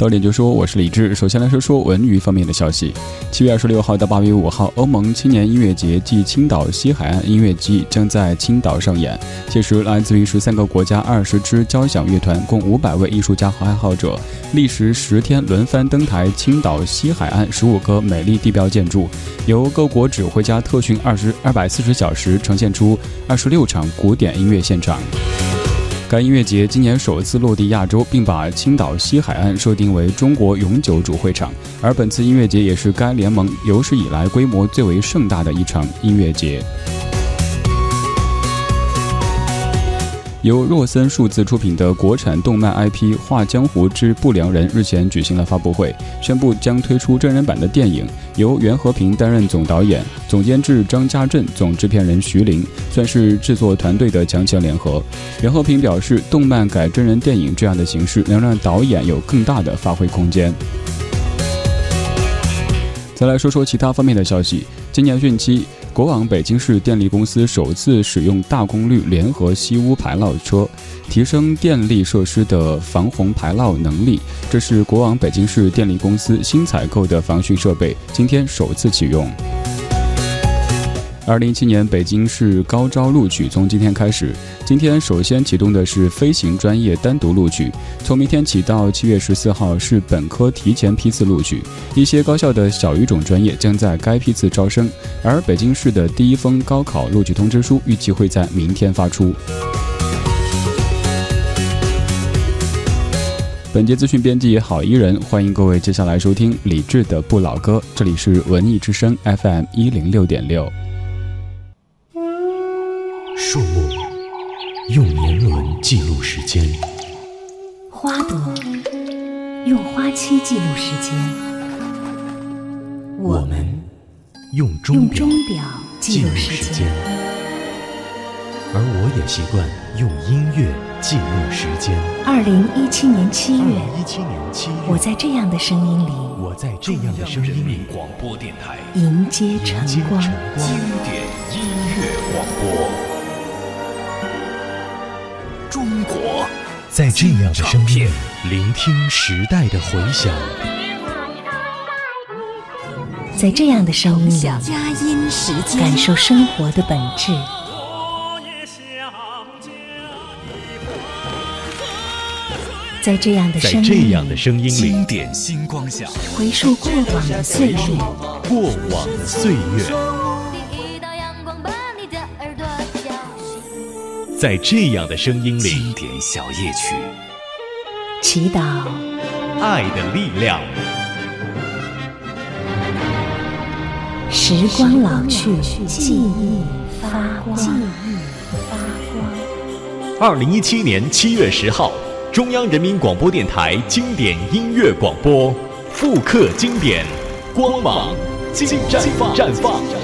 到点就说，我是李志。首先来说说文娱方面的消息。七月二十六号到八月五号，欧盟青年音乐节暨青岛西海岸音乐季将在青岛上演。届时，来自于十三个国家二十支交响乐团，共五百位艺术家和爱好者，历时十天轮番登台青岛西海岸十五个美丽地标建筑，由各国指挥家特训二十二百四十小时，呈现出二十六场古典音乐现场。该音乐节今年首次落地亚洲，并把青岛西海岸设定为中国永久主会场。而本次音乐节也是该联盟有史以来规模最为盛大的一场音乐节。由若森数字出品的国产动漫 IP《画江湖之不良人》日前举行了发布会，宣布将推出真人版的电影，由袁和平担任总导演、总监制张家镇、总制片人徐凌，算是制作团队的强强联合。袁和平表示，动漫改真人电影这样的形式，能让导演有更大的发挥空间。再来说说其他方面的消息，今年汛期。国网北京市电力公司首次使用大功率联合吸污排涝车，提升电力设施的防洪排涝能力。这是国网北京市电力公司新采购的防汛设备，今天首次启用。二零一七年北京市高招录取从今天开始，今天首先启动的是飞行专业单独录取，从明天起到七月十四号是本科提前批次录取，一些高校的小语种专业将在该批次招生，而北京市的第一封高考录取通知书预计会在明天发出。本节资讯编辑郝伊人，欢迎各位接下来收听李志的不老歌，这里是文艺之声 FM 一零六点六。树木用年轮记录时间，花朵用花期记录时间，我们用钟表记录时间，而我也习惯用音乐记录时间。二零一七年七月，一七年七月，我在这样的声音里，我在这样的声音里，广播电台迎接晨光，经典音乐广播。国，在这样的声音，聆听时代的回响；在这样的声音里，感受生活的本质；在这样的声音里，经典星光下，回溯过往的岁月，过往的岁月。在这样的声音里，经典小夜曲，祈祷爱的力量。时光老去，记忆发光。二零一七年七月十号，中央人民广播电台经典音乐广播复刻经典，光芒尽绽放。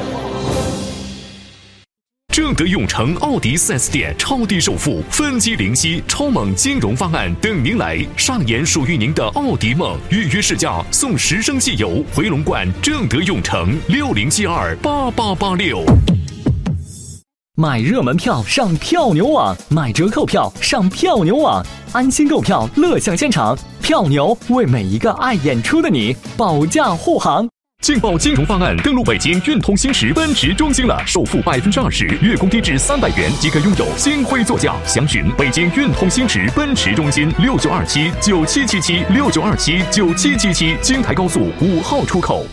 正德永城奥迪 4S 店超低首付、分期零息、超猛金融方案等您来上演属于您的奥迪梦。预约试驾送十升汽油。回龙观正德永城六零七二八八八六。买热门票上票牛网，买折扣票上票牛网，安心购票，乐享现场。票牛为每一个爱演出的你保驾护航。劲爆金融方案，登陆北京运通星驰奔驰中心了，首付百分之二十，月供低至三百元即可拥有星辉座驾。详询北京运通星驰奔驰中心六九二七九七七七六九二七九七七七，京台高速五号出口。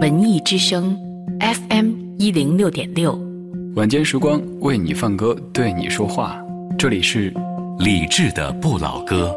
文艺之声，FM 一零六点六，晚间时光为你放歌，对你说话，这里是李志的不老歌。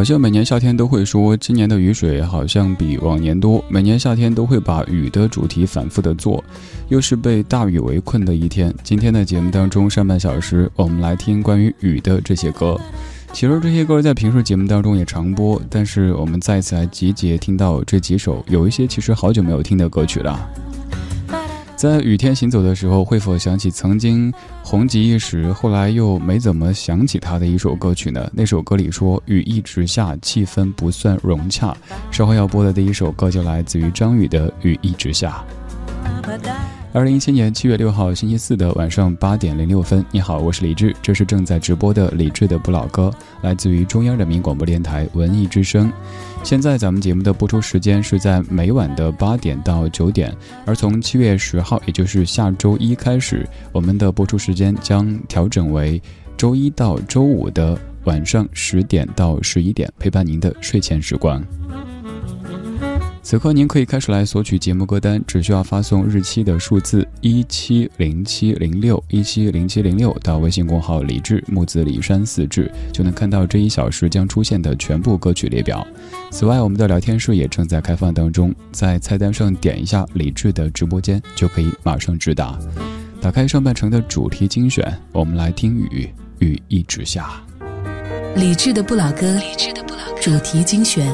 好像每年夏天都会说，今年的雨水好像比往年多。每年夏天都会把雨的主题反复的做，又是被大雨围困的一天。今天的节目当中，上半小时我们来听关于雨的这些歌。其实这些歌在平时节目当中也常播，但是我们再次来集结听到这几首，有一些其实好久没有听的歌曲了。在雨天行走的时候，会否想起曾经红极一时，后来又没怎么想起他的一首歌曲呢？那首歌里说雨一直下，气氛不算融洽。稍后要播的第一首歌就来自于张宇的《雨一直下》。二零一七年七月六号星期四的晚上八点零六分，你好，我是李志，这是正在直播的李志的不老歌，来自于中央人民广播电台文艺之声。现在咱们节目的播出时间是在每晚的八点到九点，而从七月十号，也就是下周一开始，我们的播出时间将调整为周一到周五的晚上十点到十一点，陪伴您的睡前时光。此刻您可以开始来索取节目歌单，只需要发送日期的数字一七零七零六一七零七零六到微信公号“李志木子李山四志”，就能看到这一小时将出现的全部歌曲列表。此外，我们的聊天室也正在开放当中，在菜单上点一下李志的直播间，就可以马上直达。打开上半程的主题精选，我们来听雨，雨一直下。李志的不老歌，主题精选。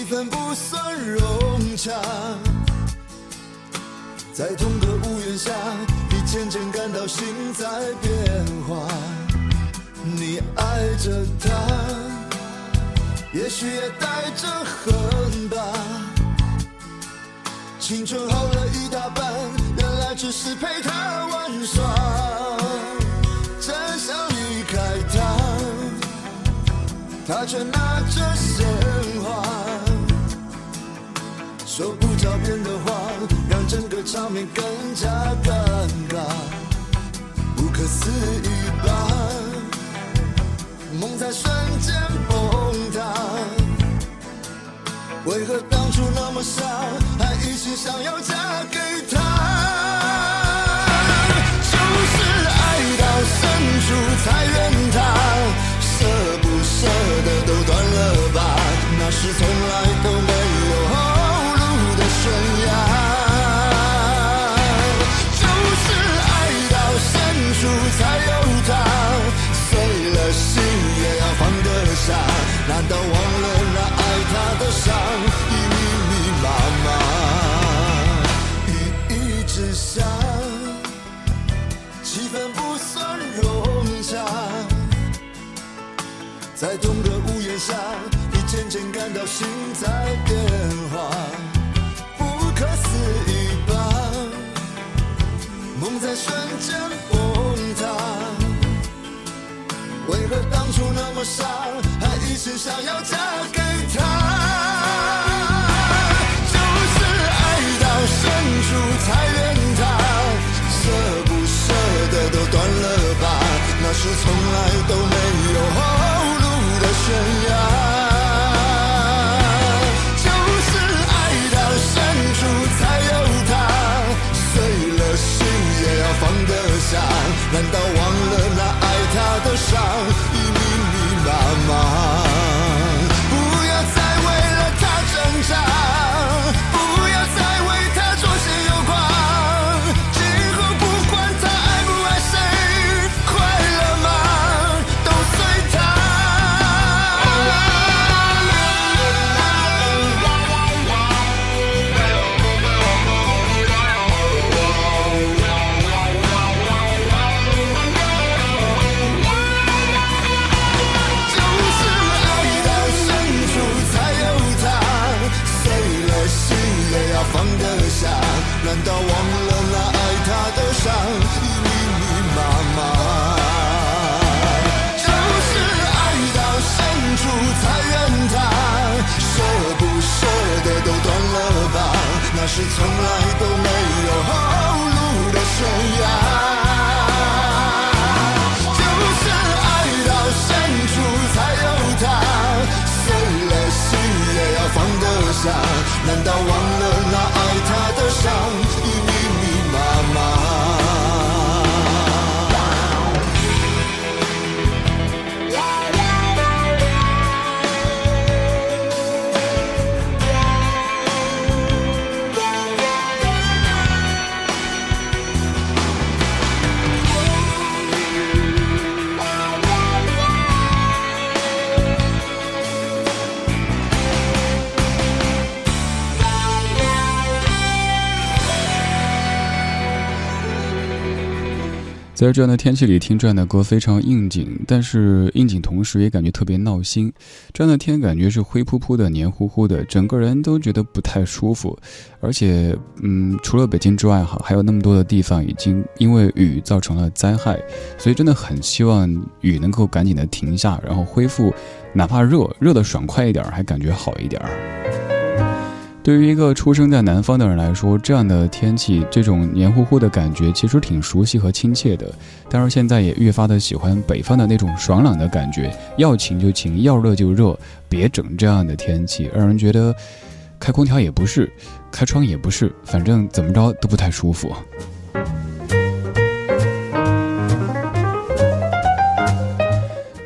气氛不算融洽在同个屋檐下你渐渐感到心在变化你爱着他也许也带着恨吧。青春耗了一大半原来只是陪他玩耍真想离开他他却拿着鲜说不着边的话让整个场面更加尴尬。不可思议吧梦在瞬间崩塌为何当初那么傻还一心想要嫁给他就是爱到深处才怨他舍不舍得都断了吧那是从下你渐渐感到心在变化不可思议吧？梦在瞬间崩塌为何当初那么傻还一心想要嫁给他就是爱到深处才怨他舍不舍得都断了吧？那是从来都没是从来在这样的天气里听这样的歌非常应景，但是应景同时也感觉特别闹心。这样的天感觉是灰扑扑的、黏糊糊的，整个人都觉得不太舒服。而且，嗯，除了北京之外，哈，还有那么多的地方已经因为雨造成了灾害，所以真的很希望雨能够赶紧的停下，然后恢复，哪怕热热的爽快一点，还感觉好一点儿。对于一个出生在南方的人来说，这样的天气，这种黏糊糊的感觉，其实挺熟悉和亲切的。但是现在也越发的喜欢北方的那种爽朗的感觉，要晴就晴，要热就热，别整这样的天气，让人觉得开空调也不是，开窗也不是，反正怎么着都不太舒服。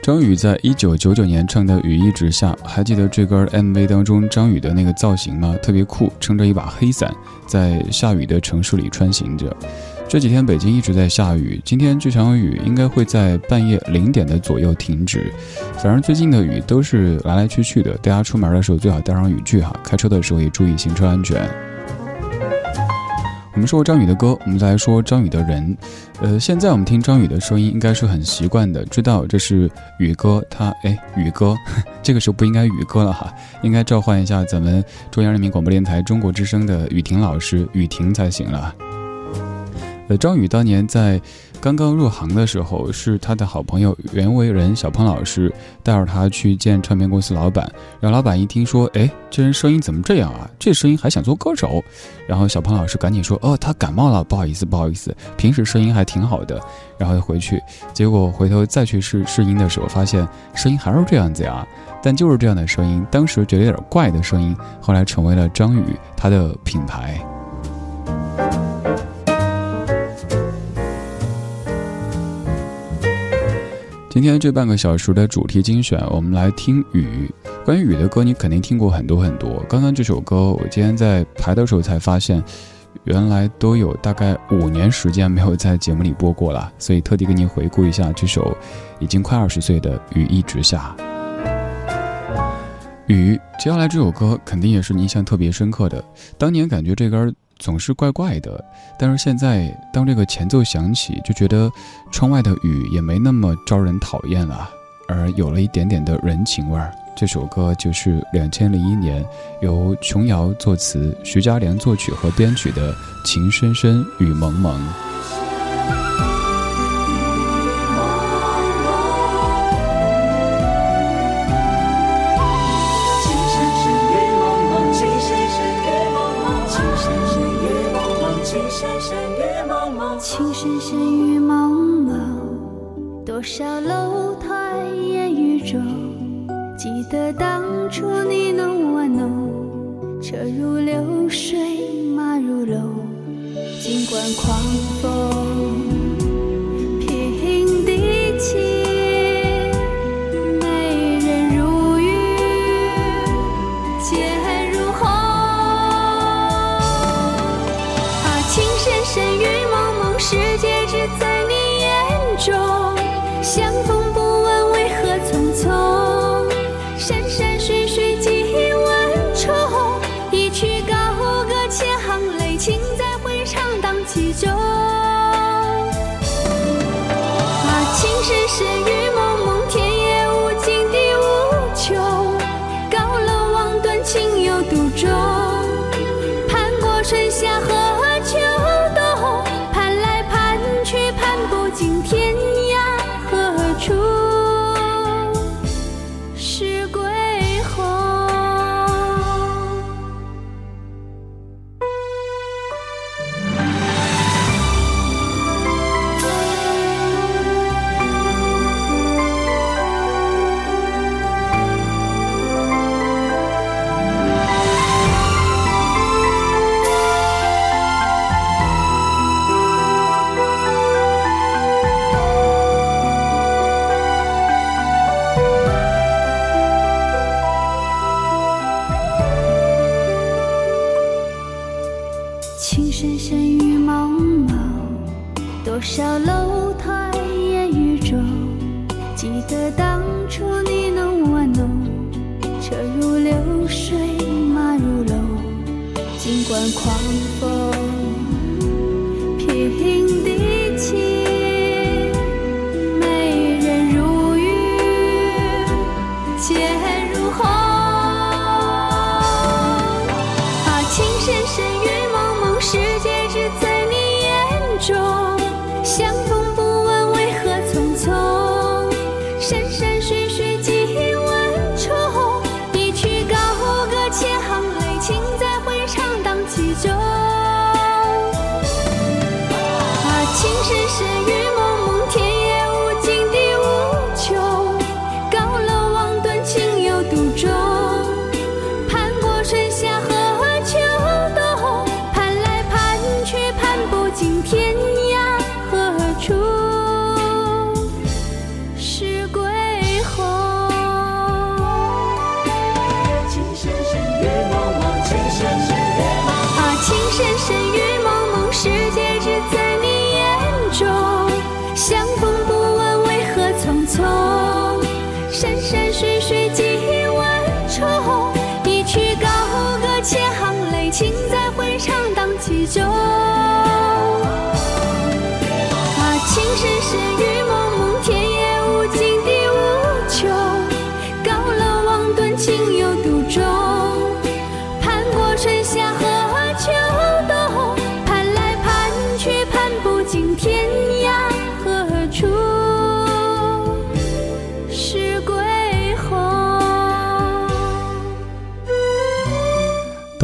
张宇在一九九九年唱的《雨一直下》，还记得这歌 MV 当中张宇的那个造型吗？特别酷，撑着一把黑伞，在下雨的城市里穿行着。这几天北京一直在下雨，今天这场雨应该会在半夜零点的左右停止。反正最近的雨都是来来去去的，大家出门的时候最好带上雨具哈，开车的时候也注意行车安全。我们说张宇的歌，我们再来说张宇的人。呃，现在我们听张宇的声音，应该是很习惯的，知道这是宇哥。他哎，宇哥，这个时候不应该宇哥了哈，应该召唤一下咱们中央人民广播电台中国之声的雨婷老师，雨婷才行了。呃，张宇当年在。刚刚入行的时候，是他的好朋友袁惟仁小胖老师带着他去见唱片公司老板。然后老板一听说，哎，这人声音怎么这样啊？这声音还想做歌手？然后小胖老师赶紧说，哦，他感冒了，不好意思，不好意思，平时声音还挺好的。然后回去，结果回头再去试试音的时候，发现声音还是这样子呀。但就是这样的声音，当时觉得有点怪的声音，后来成为了张宇他的品牌。今天这半个小时的主题精选，我们来听雨。关于雨的歌，你肯定听过很多很多。刚刚这首歌，我今天在排的时候才发现，原来都有大概五年时间没有在节目里播过了，所以特地给你回顾一下这首已经快二十岁的《雨一直下》。雨，接下来这首歌肯定也是你印象特别深刻的。当年感觉这歌。总是怪怪的，但是现在当这个前奏响起，就觉得窗外的雨也没那么招人讨厌了，而有了一点点的人情味儿。这首歌就是两千零一年由琼瑶作词、徐佳良作曲和编曲的《情深深雨蒙蒙》。多少楼台烟雨中记得当初你侬我侬车如流水马如龙尽管狂风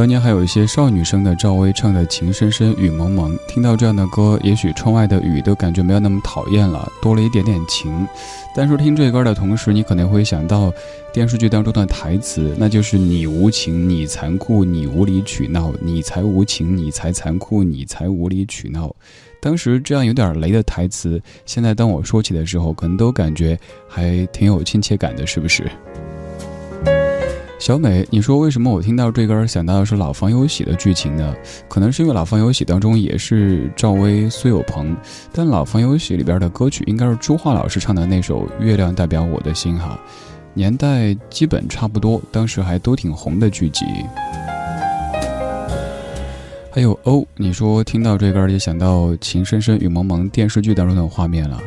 当年还有一些少女声的赵薇唱的《情深深雨蒙蒙》，听到这样的歌，也许窗外的雨都感觉没有那么讨厌了，多了一点点情。但是听这歌的同时，你可能会想到电视剧当中的台词，那就是“你无情，你残酷，你无理取闹，你才无情，你才残酷，你才无理取闹”。当时这样有点雷的台词，现在当我说起的时候，可能都感觉还挺有亲切感的，是不是？小美，你说为什么我听到这歌想到的是《老房有喜》的剧情呢？可能是因为《老房有喜》当中也是赵薇、苏有朋，但《老房有喜》里边的歌曲应该是朱桦老师唱的那首《月亮代表我的心》哈，年代基本差不多，当时还都挺红的剧集。还有哦，你说听到这歌也想到《情深深雨蒙蒙》电视剧当中的画面了，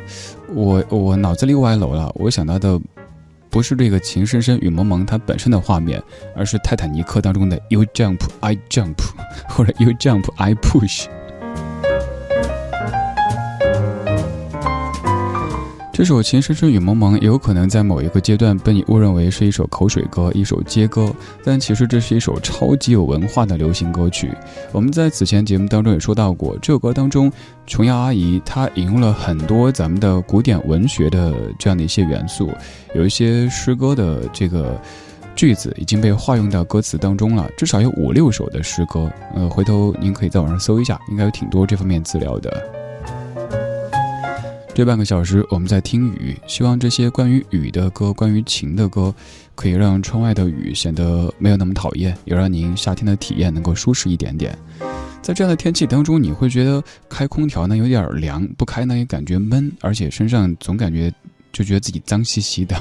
我我脑子里歪楼了，我想到的。不是这个《情深深雨蒙蒙》它本身的画面，而是《泰坦尼克》当中的 “You jump, I jump”，或者 “You jump, I push”。这首《情深深雨蒙蒙》也有可能在某一个阶段被你误认为是一首口水歌、一首街歌，但其实这是一首超级有文化的流行歌曲。我们在此前节目当中也说到过，这首歌当中，琼瑶阿姨她引用了很多咱们的古典文学的这样的一些元素，有一些诗歌的这个句子已经被化用到歌词当中了，至少有五六首的诗歌。呃，回头您可以在网上搜一下，应该有挺多这方面资料的。这半个小时，我们在听雨，希望这些关于雨的歌、关于情的歌，可以让窗外的雨显得没有那么讨厌，也让您夏天的体验能够舒适一点点。在这样的天气当中，你会觉得开空调呢有点凉，不开呢也感觉闷，而且身上总感觉就觉得自己脏兮兮的。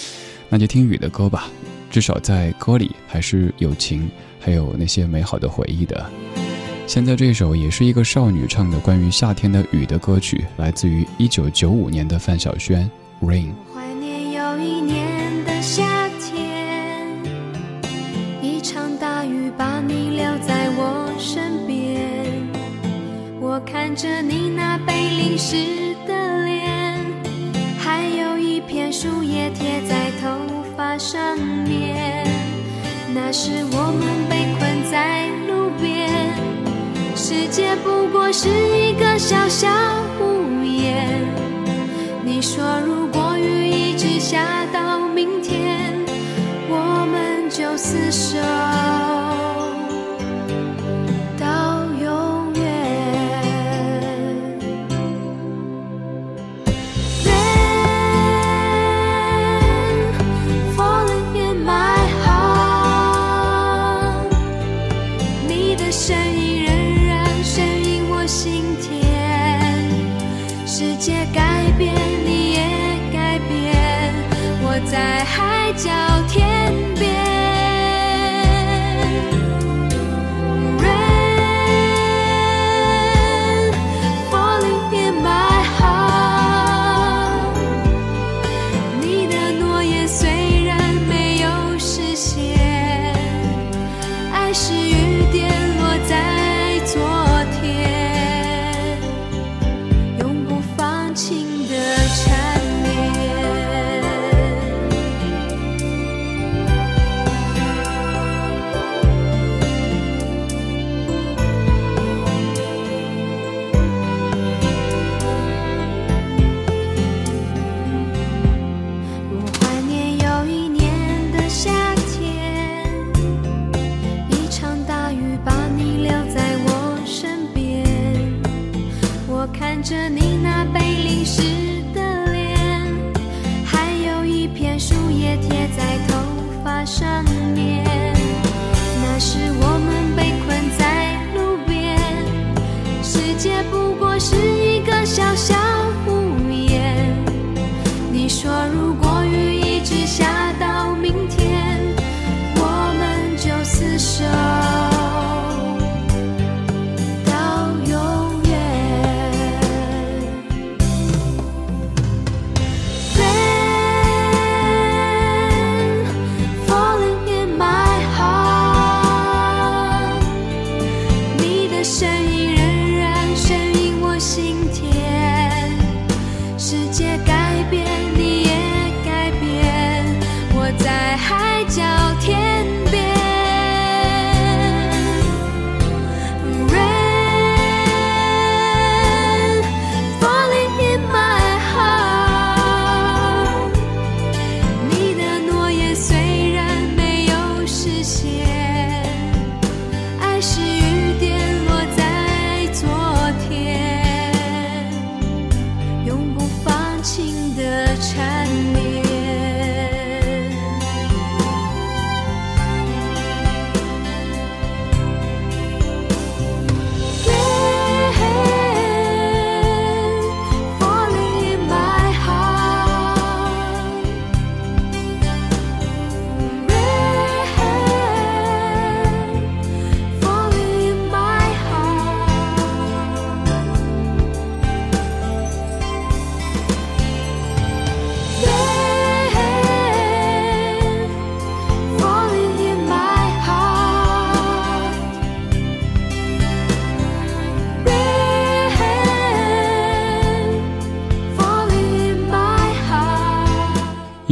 那就听雨的歌吧，至少在歌里还是有情，还有那些美好的回忆的。现在这首也是一个少女唱的关于夏天的雨的歌曲，来自于一九九五年的范晓萱《Rain》。怀念有一年的夏天，一场大雨把你留在我身边，我看着你那被淋湿的脸，还有一片树叶贴在头发上面，那时我们被困在路边。世界不过是一个小小屋檐。你说，如果雨一直下到明天，我们就厮守。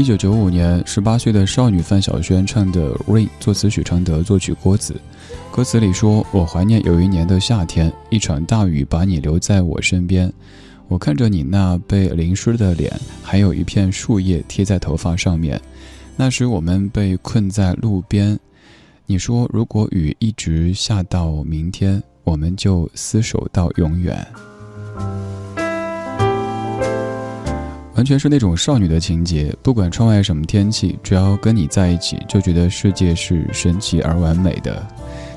九九五年，十八岁的少女范晓萱唱的《Rain》，作词许常德，作曲郭子。歌词里说：“我怀念有一年的夏天，一场大雨把你留在我身边。我看着你那被淋湿的脸，还有一片树叶贴在头发上面。那时我们被困在路边。你说，如果雨一直下到明天，我们就厮守到永远。”完全是那种少女的情节，不管窗外什么天气，只要跟你在一起，就觉得世界是神奇而完美的。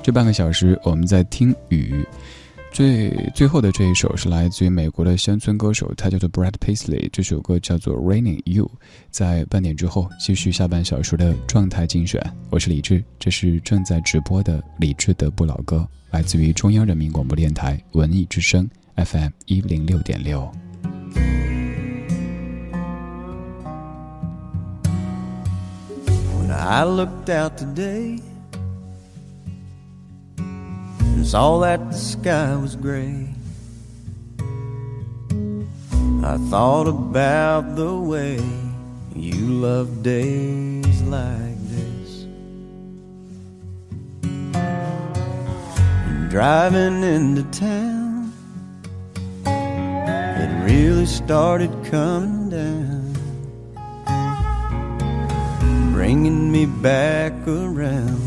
这半个小时，我们在听雨。最最后的这一首是来自于美国的乡村歌手，他叫做 Brad Paisley，这首歌叫做 Raining You。在半点之后，继续下半小时的状态精选。我是李志，这是正在直播的李志的不老歌，来自于中央人民广播电台文艺之声 FM 一零六点六。I looked out today and saw that the sky was gray. I thought about the way you love days like this. And driving into town, it really started coming down bringing me back around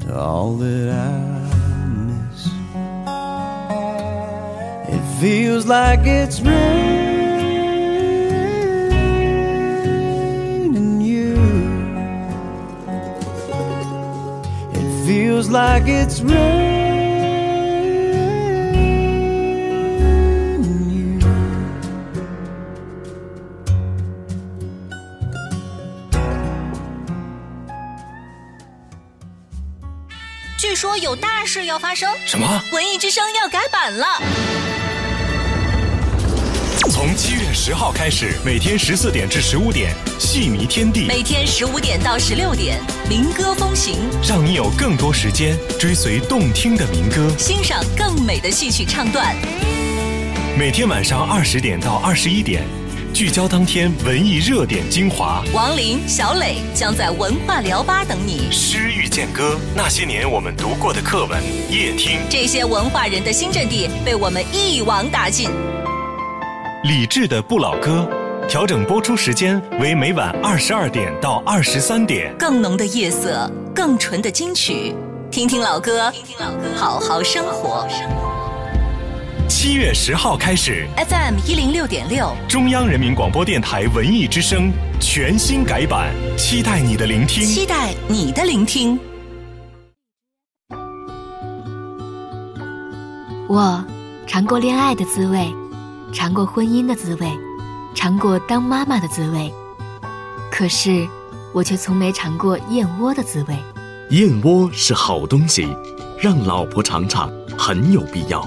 to all that I miss. It feels like it's raining you. It feels like it's raining. 说有大事要发生。什么？文艺之声要改版了。从七月十号开始，每天十四点至十五点，戏迷天地，每天十五点到十六点，民歌风行，让你有更多时间追随动听的民歌，欣赏更美的戏曲唱段。每天晚上二十点到二十一点，聚焦当天文艺热点精华。王林、小磊将在文化聊吧等你。诗遇见歌，那些年我们读过的课文，夜听。这些文化人的新阵地被我们一网打尽。理智的不老歌，调整播出时间为每晚二十二点到二十三点。更浓的夜色，更纯的金曲，听听老歌，听听老歌，好好生活。七月十号开始，FM 一零六点六，中央人民广播电台文艺之声全新改版，期待你的聆听，期待你的聆听。我尝过恋爱的滋味。尝过婚姻的滋味，尝过当妈妈的滋味，可是我却从没尝过燕窝的滋味。燕窝是好东西，让老婆尝尝很有必要。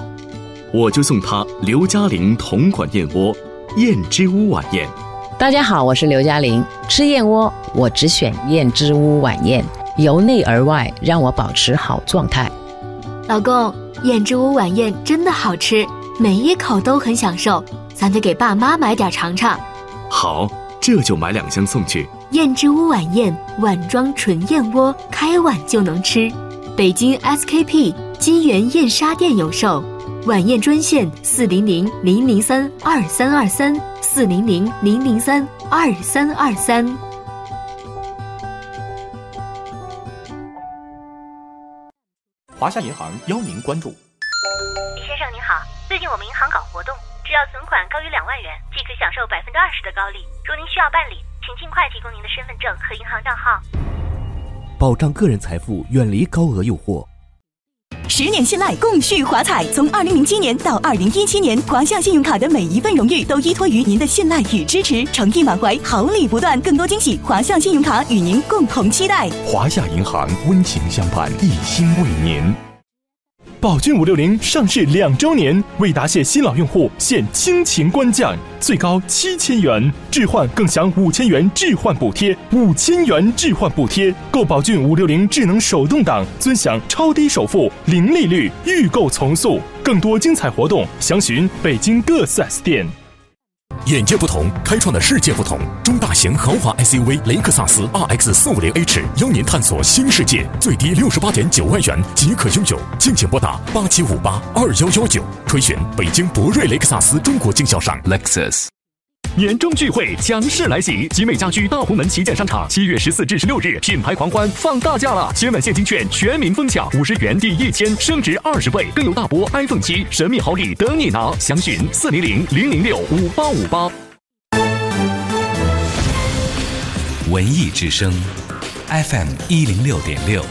我就送他刘嘉玲同款燕窝——燕之屋晚宴。大家好，我是刘嘉玲。吃燕窝，我只选燕之屋晚宴，由内而外让我保持好状态。老公，燕之屋晚宴真的好吃。每一口都很享受，咱得给爸妈买点尝尝。好，这就买两箱送去。燕之屋晚宴，碗装纯燕窝，开碗就能吃。北京 SKP 金源燕莎店有售，晚宴专线四零零零零三二三二三四零零零零三二三二三。华夏银行邀您关注。李先生您好。最近我们银行搞活动，只要存款高于两万元，即可享受百分之二十的高利。如您需要办理，请尽快提供您的身份证和银行账号。保障个人财富，远离高额诱惑。十年信赖，共续华彩。从二零零七年到二零一七年，华夏信用卡的每一份荣誉都依托于您的信赖与支持，诚意满怀，好礼不断。更多惊喜，华夏信用卡与您共同期待。华夏银行温情相伴，一心为您。宝骏五六零上市两周年，为答谢新老用户现亲情官降，最高七千元置换更享五千元置换补贴，五千元置换补贴，购宝骏五六零智能手动挡尊享超低首付、零利率，预购从速。更多精彩活动，详询北京各 4S 店。眼界不同，开创的世界不同。中大型豪华 SUV 雷克萨斯 RX 四五零 H 邀您探索新世界，最低六十八点九万元即可拥有，敬请拨打八七五八二幺幺九，垂询北京博瑞雷克萨斯中国经销商 Lexus。年终聚会强势来袭，集美家居大红门旗舰商场七月十四至十六日品牌狂欢放大假了，千万现金券全民疯抢，五十元抵一千，升值二十倍，更有大波 iPhone 七神秘好礼等你拿，详询四零零零零六五八五八。文艺之声，FM 一零六点六，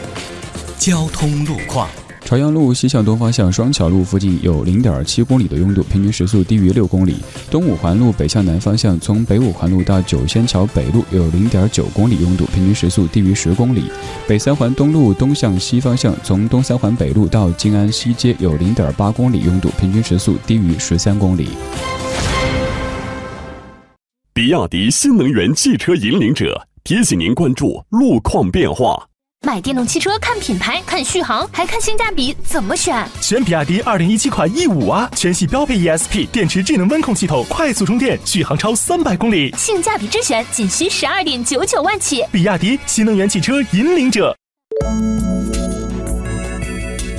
交通路况。朝阳路西向东方向双桥路附近有零点七公里的拥堵，平均时速低于六公里。东五环路北向南方向从北五环路到九仙桥北路有零点九公里拥堵，平均时速低于十公里。北三环东路东向西方向从东三环北路到静安西街有零点八公里拥堵，平均时速低于十三公里。比亚迪新能源汽车引领者提醒您关注路况变化。买电动汽车看品牌、看续航，还看性价比，怎么选？选比亚迪二零一七款 E 五啊，全系标配 ESP 电池智能温控系统，快速充电，续航超三百公里。性价比之选，仅需十二点九九万起。比亚迪新能源汽车引领者。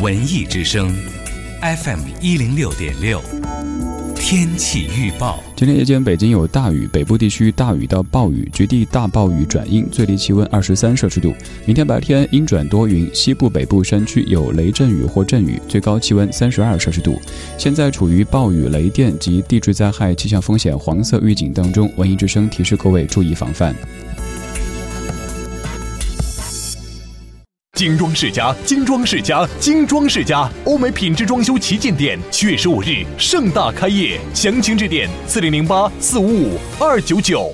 文艺之声，FM 一零六点六。天气预报：今天夜间北京有大雨，北部地区大雨到暴雨，局地大暴雨转阴，最低气温二十三摄氏度。明天白天阴转多云，西部、北部山区有雷阵雨或阵雨，最高气温三十二摄氏度。现在处于暴雨、雷电及地质灾害气象风险黄色预警当中，文艺之声提示各位注意防范。精装世家，精装世家，精装世家，欧美品质装修旗舰店，七月十五日盛大开业，详情致电四零零八四五五二九九。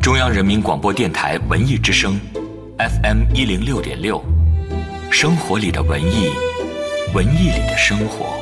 中央人民广播电台文艺之声，FM 一零六点六，生活里的文艺，文艺里的生活。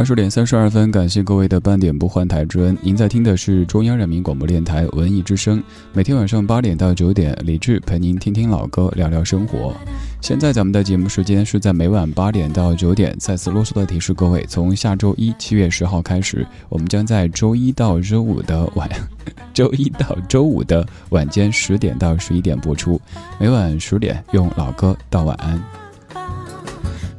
二十点三十二分，感谢各位的半点不换台之恩。您在听的是中央人民广播电台文艺之声，每天晚上八点到九点，李志陪您听听老歌，聊聊生活。现在咱们的节目时间是在每晚八点到九点。再次啰嗦的提示各位，从下周一七月十号开始，我们将在周一到周五的晚，周一到周五的晚间十点到十一点播出，每晚十点用老歌道晚安。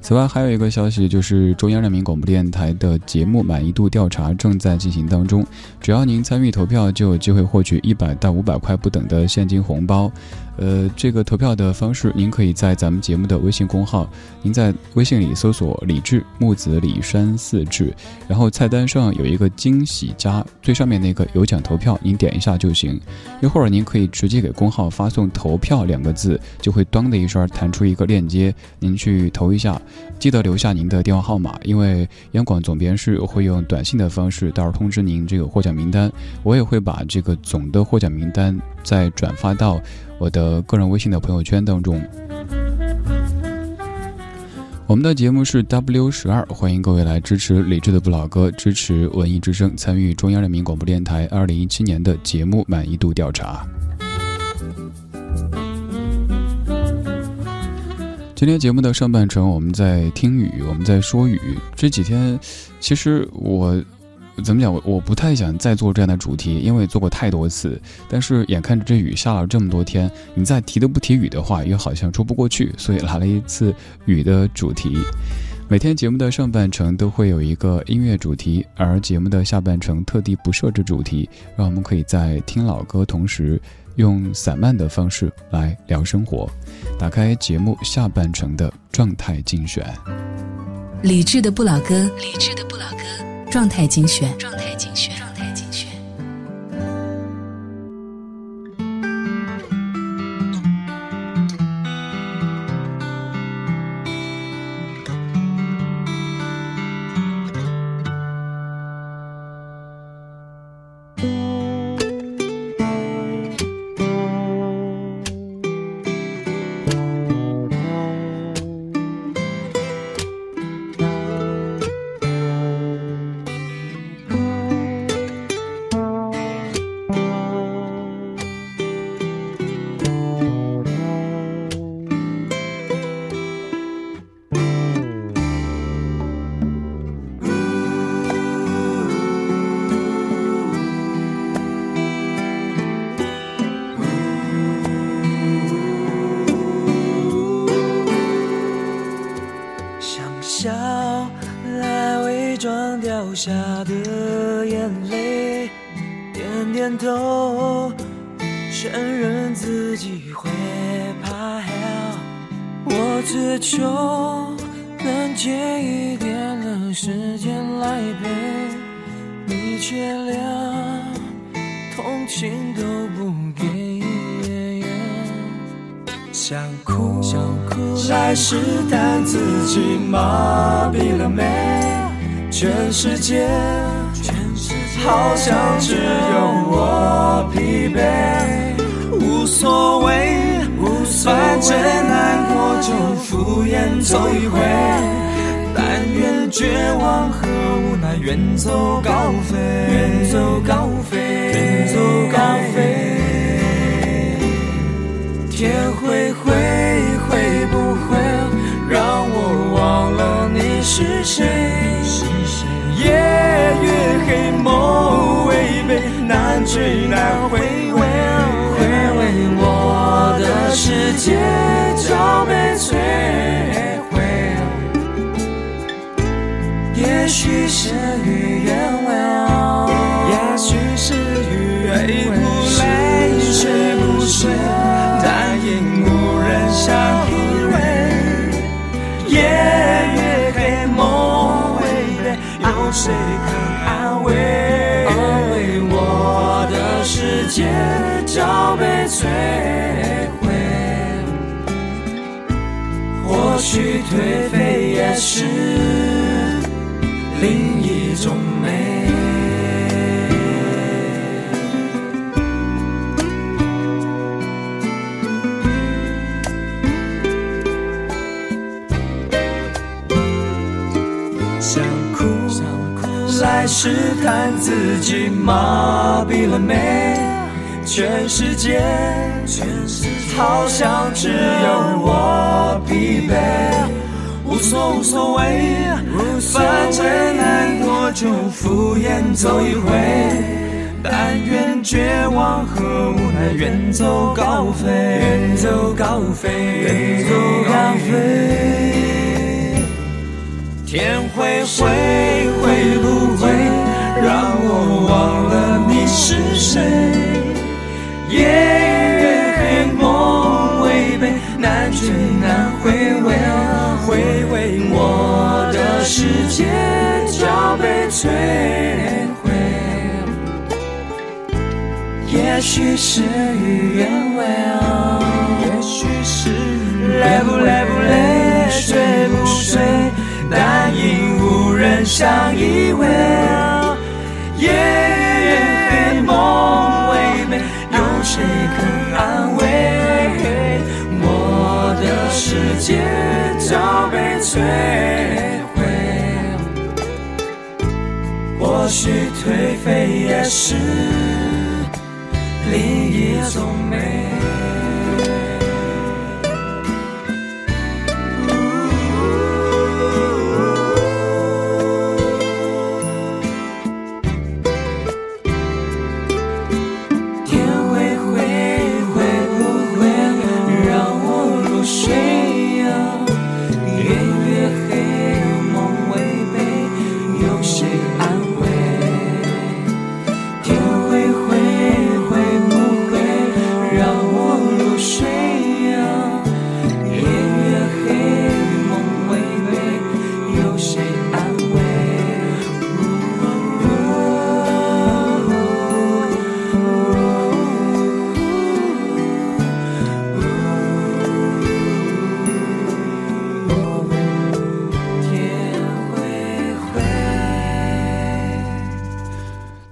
此外，还有一个消息，就是中央人民广播电台的节目满意度调查正在进行当中。只要您参与投票，就有机会获取一百到五百块不等的现金红包。呃，这个投票的方式，您可以在咱们节目的微信公号，您在微信里搜索“李志木子李山四志”，然后菜单上有一个惊喜加最上面那个有奖投票，您点一下就行。一会儿您可以直接给公号发送“投票”两个字，就会当的一声弹出一个链接，您去投一下，记得留下您的电话号码，因为央广总编室会用短信的方式到时候通知您这个获奖名单，我也会把这个总的获奖名单再转发到。我的个人微信的朋友圈当中，我们的节目是 W 十二，欢迎各位来支持理智的不老歌，支持文艺之声，参与中央人民广播电台二零一七年的节目满意度调查。今天节目的上半程，我们在听雨，我们在说雨。这几天，其实我。怎么讲？我我不太想再做这样的主题，因为做过太多次。但是眼看着这雨下了这么多天，你再提都不提雨的话，又好像说不过去，所以来了一次雨的主题。每天节目的上半程都会有一个音乐主题，而节目的下半程特地不设置主题，让我们可以在听老歌同时，用散漫的方式来聊生活。打开节目下半程的状态精选，理智的不老歌，理智的不老歌。状态精选。状态精选。颓废也是另一种美。想哭，来试探自己麻痹了没？全世界，好像只有我疲惫。无所无所谓，反正难过就敷衍走一回。但愿绝望和无奈远走高飞，远走高飞，远走高飞。天会灰，会不会让我忘了你是谁？夜越黑，梦违背，难追难回味，回味我的世界早被摧毁。也许事与愿违，也许是累不累不累，睡不睡。但因无人相依偎，夜越黑，梦违背，有谁肯安慰？我的世界都被摧毁，或许颓废也是另一种美。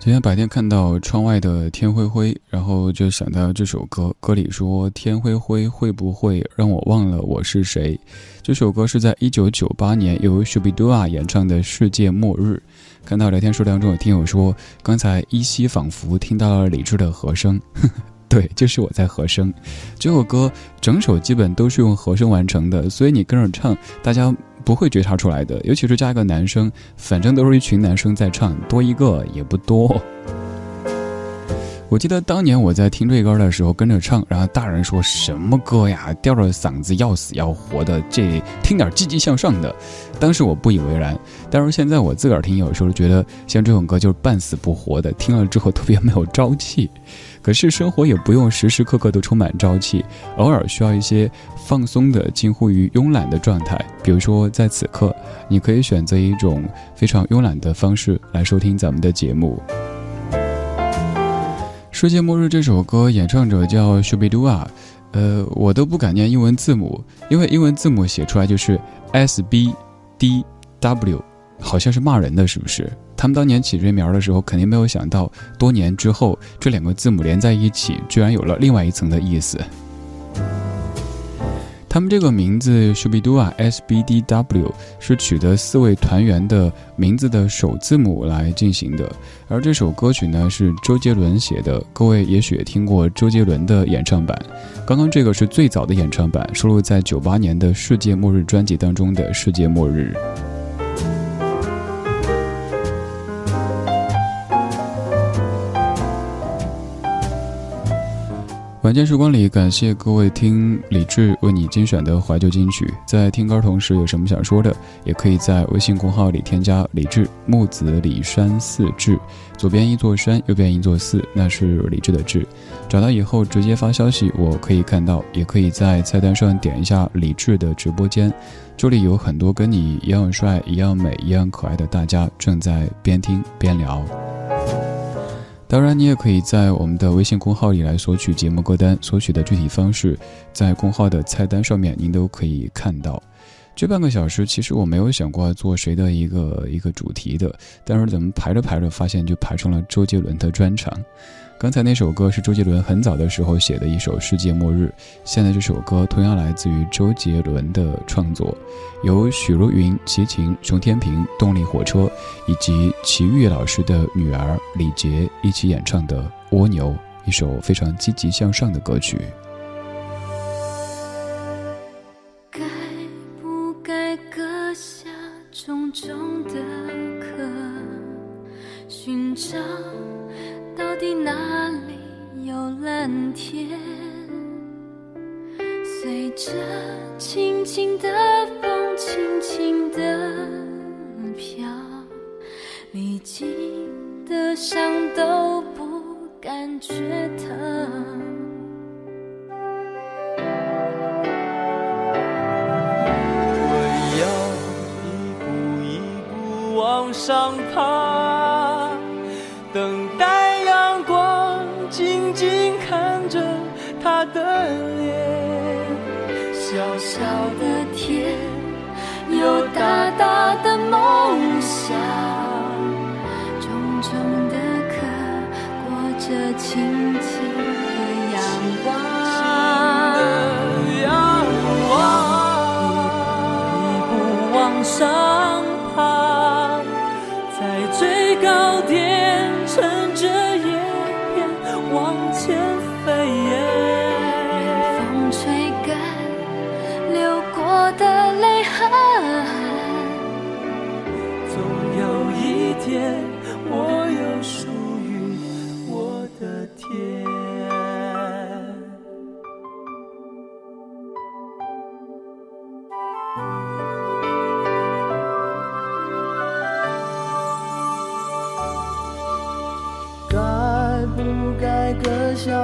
今天白天看到窗外的天灰灰，然后就想到这首歌，歌里说“天灰灰会不会让我忘了我是谁”。这首歌是在一九九八年由 Shubidua 演唱的《世界末日》。看到聊天数当中有听友说，刚才依稀仿佛听到了李志的和声，对，就是我在和声。这首歌整首基本都是用和声完成的，所以你跟着唱，大家。不会觉察出来的，尤其是加一个男生，反正都是一群男生在唱，多一个也不多。我记得当年我在听这歌的时候跟着唱，然后大人说什么歌呀，吊着嗓子要死要活的，这听点积极向上的。当时我不以为然，但是现在我自个儿听，有时候觉得像这种歌就是半死不活的，听了之后特别没有朝气。可是生活也不用时时刻刻都充满朝气，偶尔需要一些放松的、近乎于慵懒的状态。比如说，在此刻，你可以选择一种非常慵懒的方式来收听咱们的节目。《世界末日》这首歌演唱者叫 Shubidua，呃，我都不敢念英文字母，因为英文字母写出来就是 S B D W，好像是骂人的，是不是？他们当年起这名儿的时候，肯定没有想到，多年之后这两个字母连在一起，居然有了另外一层的意思。他们这个名字 Shubidua S B D W 是取得四位团员的名字的首字母来进行的，而这首歌曲呢是周杰伦写的，各位也许也听过周杰伦的演唱版。刚刚这个是最早的演唱版，收录在九八年的《世界末日》专辑当中的《世界末日》。晚间时光里，感谢各位听李志为你精选的怀旧金曲。在听歌同时，有什么想说的，也可以在微信公号里添加李志木子李山寺志，左边一座山，右边一座寺，那是李志的志。找到以后直接发消息，我可以看到，也可以在菜单上点一下李志的直播间，这里有很多跟你一样帅、一样美、一样可爱的大家正在边听边聊。当然，你也可以在我们的微信公号里来索取节目歌单，索取的具体方式在公号的菜单上面，您都可以看到。这半个小时，其实我没有想过做谁的一个一个主题的，但是怎么排着排着，发现就排成了周杰伦的专场。刚才那首歌是周杰伦很早的时候写的一首《世界末日》，现在这首歌同样来自于周杰伦的创作，由许茹芸、齐秦、熊天平、动力火车以及齐豫老师的女儿李洁一起演唱的《蜗牛》，一首非常积极向上的歌曲。中的壳，寻找？到底哪里有蓝天？随着轻轻的风，轻轻的飘，历经的伤都不感觉疼。往上爬，等待阳光，静静看着。他的脸，小小的天，有大大的梦想，重重的壳，裹着轻轻的阳光。阳光，一步往上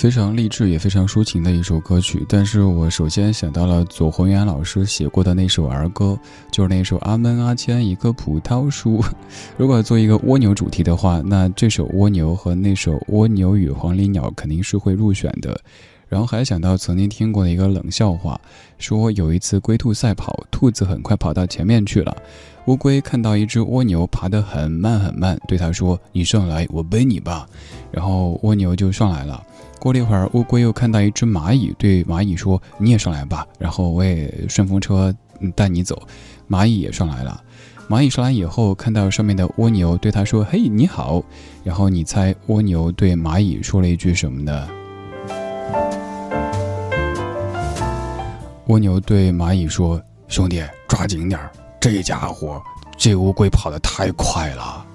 非常励志也非常抒情的一首歌曲，但是我首先想到了左宏元老师写过的那首儿歌，就是那首《阿门阿谦一棵葡萄树》。如果做一个蜗牛主题的话，那这首蜗牛和那首蜗牛与黄鹂鸟肯定是会入选的。然后还想到曾经听过的一个冷笑话，说有一次龟兔赛跑，兔子很快跑到前面去了，乌龟看到一只蜗牛爬得很慢很慢，对它说：“你上来，我背你吧。”然后蜗牛就上来了。过了一会儿，乌龟又看到一只蚂蚁，对蚂蚁说：“你也上来吧，然后我也顺风车带你走。”蚂蚁也上来了。蚂蚁上来以后，看到上面的蜗牛，对它说：“嘿，你好。”然后你猜蜗牛对蚂蚁说了一句什么呢？蜗牛对蚂蚁说：“兄弟，抓紧点儿，这家伙，这乌龟跑得太快了。”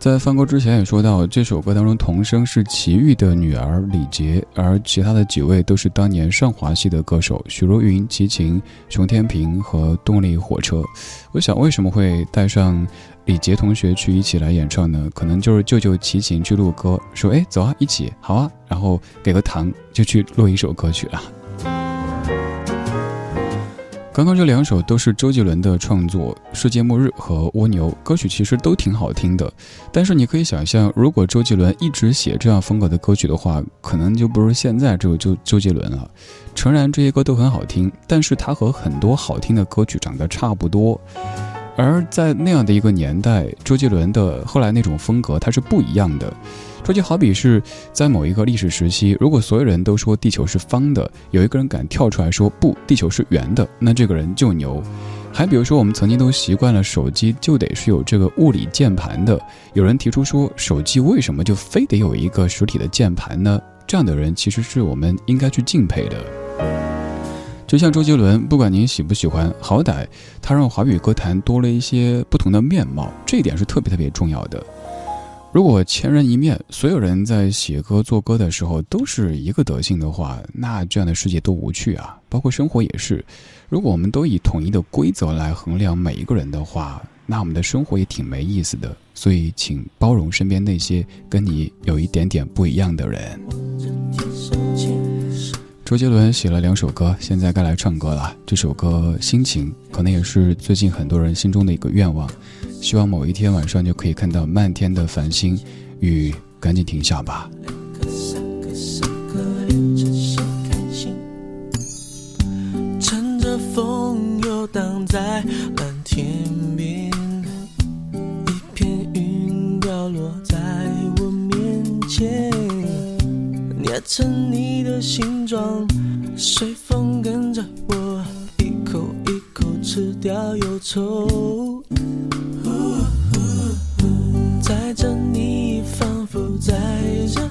在翻歌之前也说到，这首歌当中童声是齐豫的女儿李杰，而其他的几位都是当年上华系的歌手，许茹芸、齐秦、熊天平和动力火车。我想，为什么会带上李杰同学去一起来演唱呢？可能就是舅舅齐秦去录歌，说：“哎，走啊，一起，好啊。”然后给个糖，就去录一首歌曲了。刚刚这两首都是周杰伦的创作，《世界末日》和《蜗牛》歌曲其实都挺好听的，但是你可以想象，如果周杰伦一直写这样风格的歌曲的话，可能就不是现在这个周周杰伦了。诚然，这些歌都很好听，但是他和很多好听的歌曲长得差不多，而在那样的一个年代，周杰伦的后来那种风格，它是不一样的。这就好比是在某一个历史时期，如果所有人都说地球是方的，有一个人敢跳出来说不，地球是圆的，那这个人就牛。还比如说，我们曾经都习惯了手机就得是有这个物理键盘的，有人提出说手机为什么就非得有一个实体的键盘呢？这样的人其实是我们应该去敬佩的。就像周杰伦，不管您喜不喜欢，好歹他让华语歌坛多了一些不同的面貌，这一点是特别特别重要的。如果千人一面，所有人在写歌做歌的时候都是一个德性的话，那这样的世界多无趣啊！包括生活也是。如果我们都以统一的规则来衡量每一个人的话，那我们的生活也挺没意思的。所以，请包容身边那些跟你有一点点不一样的人。周杰伦写了两首歌，现在该来唱歌了。这首歌《心情》可能也是最近很多人心中的一个愿望。希望某一天晚上就可以看到漫天的繁星，雨赶紧停下吧。一片云掉落在我面前，成你的形状，随风跟着我，一口一口吃掉忧愁。在这，你仿佛在这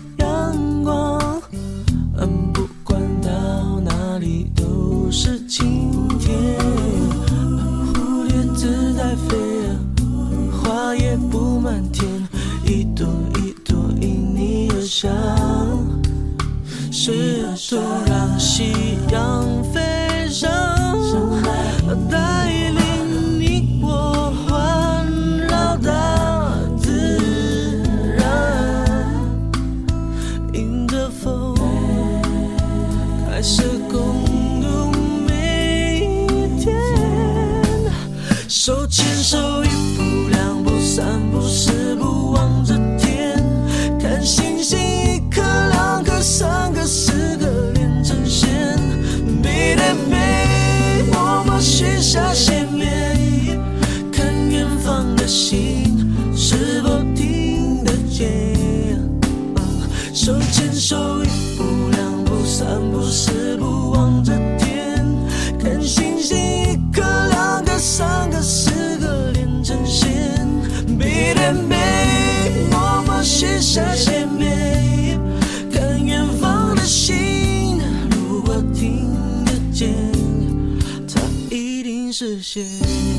现。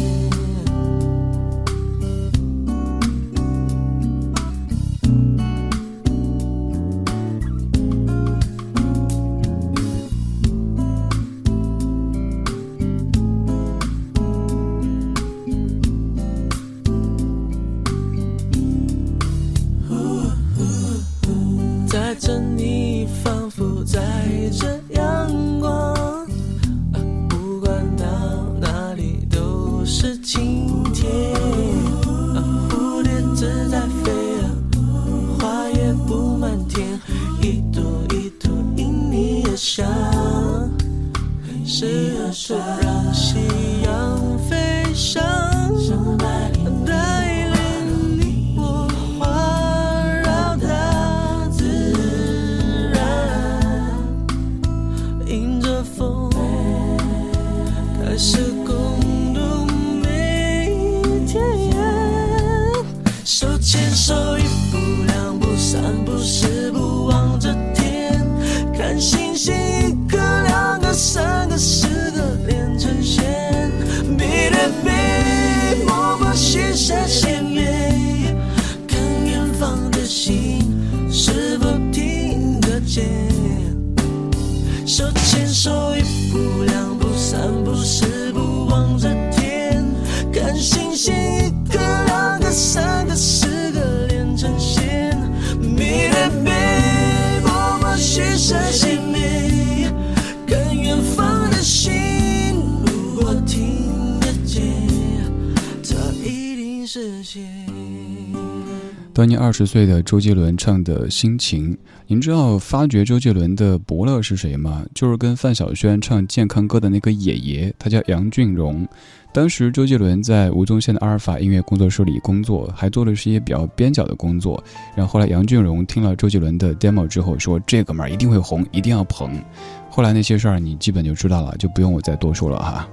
十岁的周杰伦唱的心情，您知道发掘周杰伦的伯乐是谁吗？就是跟范晓萱唱健康歌的那个爷爷，他叫杨俊荣。当时周杰伦在吴宗宪的阿尔法音乐工作室里工作，还做的是一些比较边角的工作。然后后来杨俊荣听了周杰伦的 demo 之后，说这哥们儿一定会红，一定要捧。后来那些事儿你基本就知道了，就不用我再多说了哈。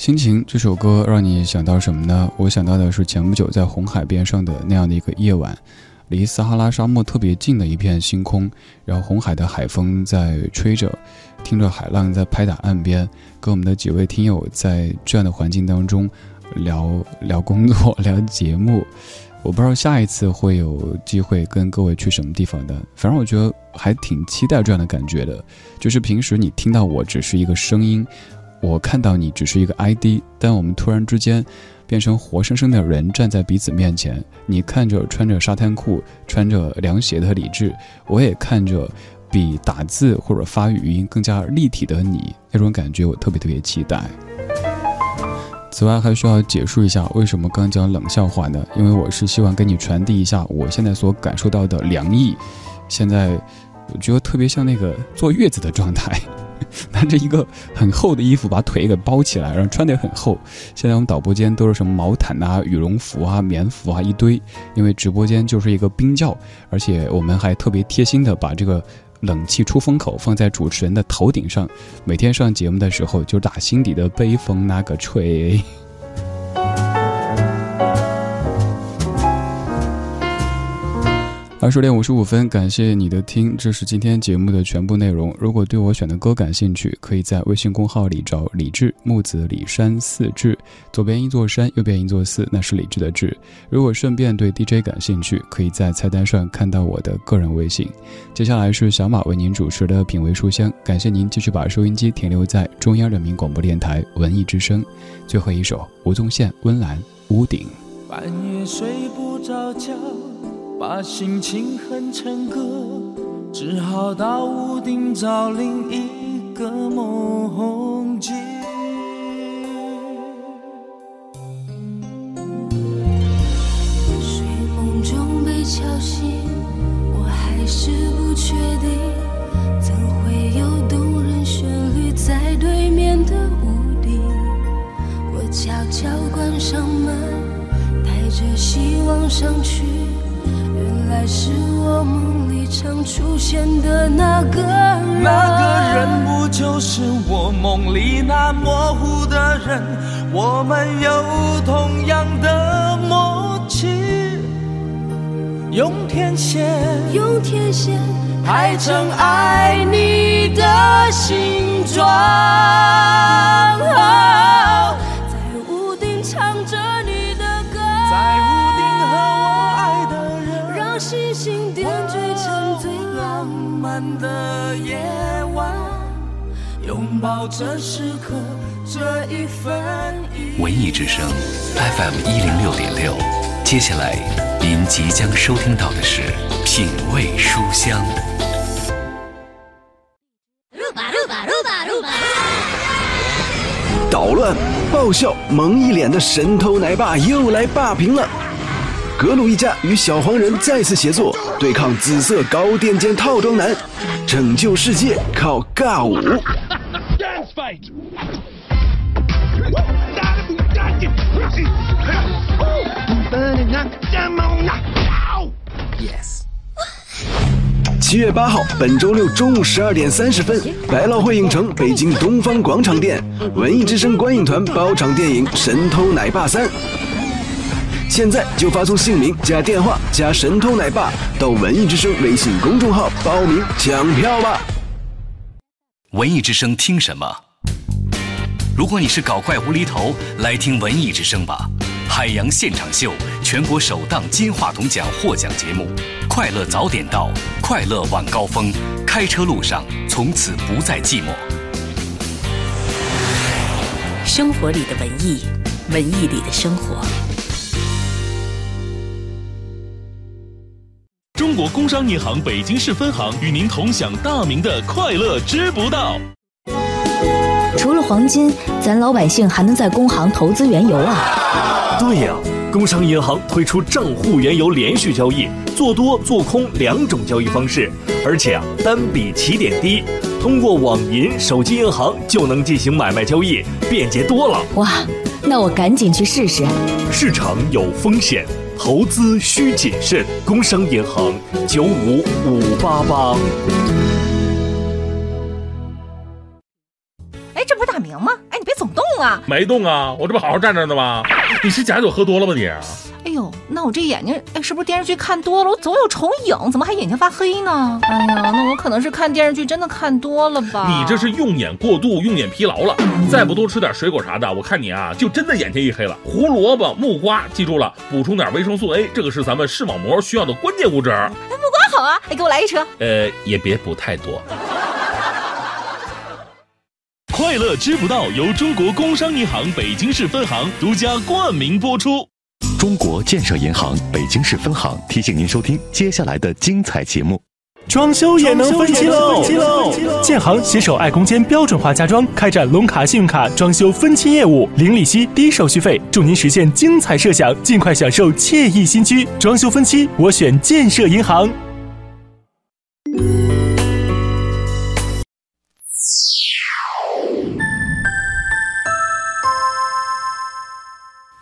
心情这首歌让你想到什么呢？我想到的是前不久在红海边上的那样的一个夜晚，离撒哈拉沙漠特别近的一片星空，然后红海的海风在吹着，听着海浪在拍打岸边，跟我们的几位听友在这样的环境当中聊聊工作、聊节目。我不知道下一次会有机会跟各位去什么地方的，反正我觉得还挺期待这样的感觉的。就是平时你听到我只是一个声音。我看到你只是一个 ID，但我们突然之间变成活生生的人站在彼此面前。你看着穿着沙滩裤、穿着凉鞋的李志，我也看着比打字或者发语音更加立体的你，那种感觉我特别特别期待。此外，还需要解释一下为什么刚讲冷笑话呢？因为我是希望跟你传递一下我现在所感受到的凉意。现在我觉得特别像那个坐月子的状态。拿着一个很厚的衣服把腿给包起来，然后穿得很厚。现在我们导播间都是什么毛毯啊、羽绒服啊、棉服啊一堆，因为直播间就是一个冰窖，而且我们还特别贴心的把这个冷气出风口放在主持人的头顶上，每天上节目的时候就打心底的悲风那个吹。二十点五十五分，感谢你的听，这是今天节目的全部内容。如果对我选的歌感兴趣，可以在微信公号里找李志木子李山四志，左边一座山，右边一座寺，那是李志的志。如果顺便对 DJ 感兴趣，可以在菜单上看到我的个人微信。接下来是小马为您主持的品味书香，感谢您继续把收音机停留在中央人民广播电台文艺之声。最后一首吴宗宪《温岚屋顶》。半夜睡不着觉。把心情哼成歌，只好到屋顶找另一个梦境。睡梦中被敲醒，我还是不确定，怎会有动人旋律在对面的屋顶？我悄悄关上门，带着希望上去。原来是我梦里常出现的那个人，那个人不就是我梦里那模糊的人？我们有同样的默契，用天线，用天线排成爱你的形状。漫的夜晚，拥抱这时刻，这一分一文艺之声 FM 一零六点六，接下来您即将收听到的是《品味书香》。捣乱、爆笑、萌一脸的神偷奶爸又来霸屏了。格鲁一家与小黄人再次协作，对抗紫色高垫肩套装男，拯救世界靠尬舞。七月八号，本周六中午十二点三十分，百老汇影城北京东方广场店，文艺之声观影团包场电影《神偷奶爸三》。现在就发送姓名加电话加“神偷奶爸”到文艺之声微信公众号报名抢票吧。文艺之声听什么？如果你是搞怪无厘头，来听文艺之声吧。海洋现场秀，全国首档金话筒奖获奖节目，快乐早点到，快乐晚高峰，开车路上从此不再寂寞。生活里的文艺，文艺里的生活。中国工商银行北京市分行与您同享大明的快乐知不道。除了黄金，咱老百姓还能在工行投资原油啊！对呀，工商银行推出账户原油连续交易，做多做空两种交易方式，而且啊单笔起点低，通过网银、手机银行就能进行买卖交易，便捷多了。哇，那我赶紧去试试。市场有风险，投资需谨慎。工商银行九五五八八。啊！没动啊，我这不好好站着呢吗？你是假酒喝多了吧你？哎呦，那我这眼睛，哎，是不是电视剧看多了？我总有重影，怎么还眼睛发黑呢？哎呀，那我可能是看电视剧真的看多了吧？你这是用眼过度，用眼疲劳了。再不多吃点水果啥的，我看你啊，就真的眼前一黑了。胡萝卜、木瓜，记住了，补充点维生素 A，这个是咱们视网膜需要的关键物质。哎，木瓜好啊，哎，给我来一车。呃，也别补太多。快乐知不道由中国工商银行北京市分行独家冠名播出。中国建设银行北京市分行提醒您收听接下来的精彩节目。装修也能分期喽！建行携手爱空间标准化家装，开展龙卡信用卡装修分期业务，零利息、低手续费，助您实现精彩设想，尽快享受惬意新居。装修分期，我选建设银行。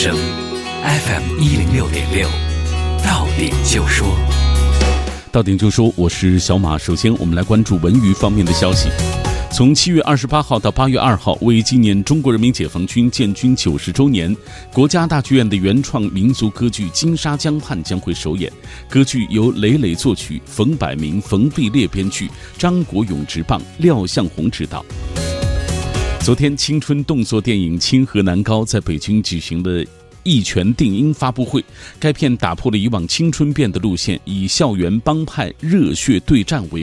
，FM 一零六点六，到点就说。到点就说，我是小马。首先，我们来关注文娱方面的消息。从七月二十八号到八月二号，为纪念中国人民解放军建军九十周年，国家大剧院的原创民族歌剧《金沙江畔》将会首演。歌剧由雷磊作曲，冯百明、冯碧烈编剧，张国勇执棒，廖向红执导。昨天，青春动作电影《清河南高》在北京举行了一拳定音发布会。该片打破了以往青春片的路线，以校园帮派热血对战为。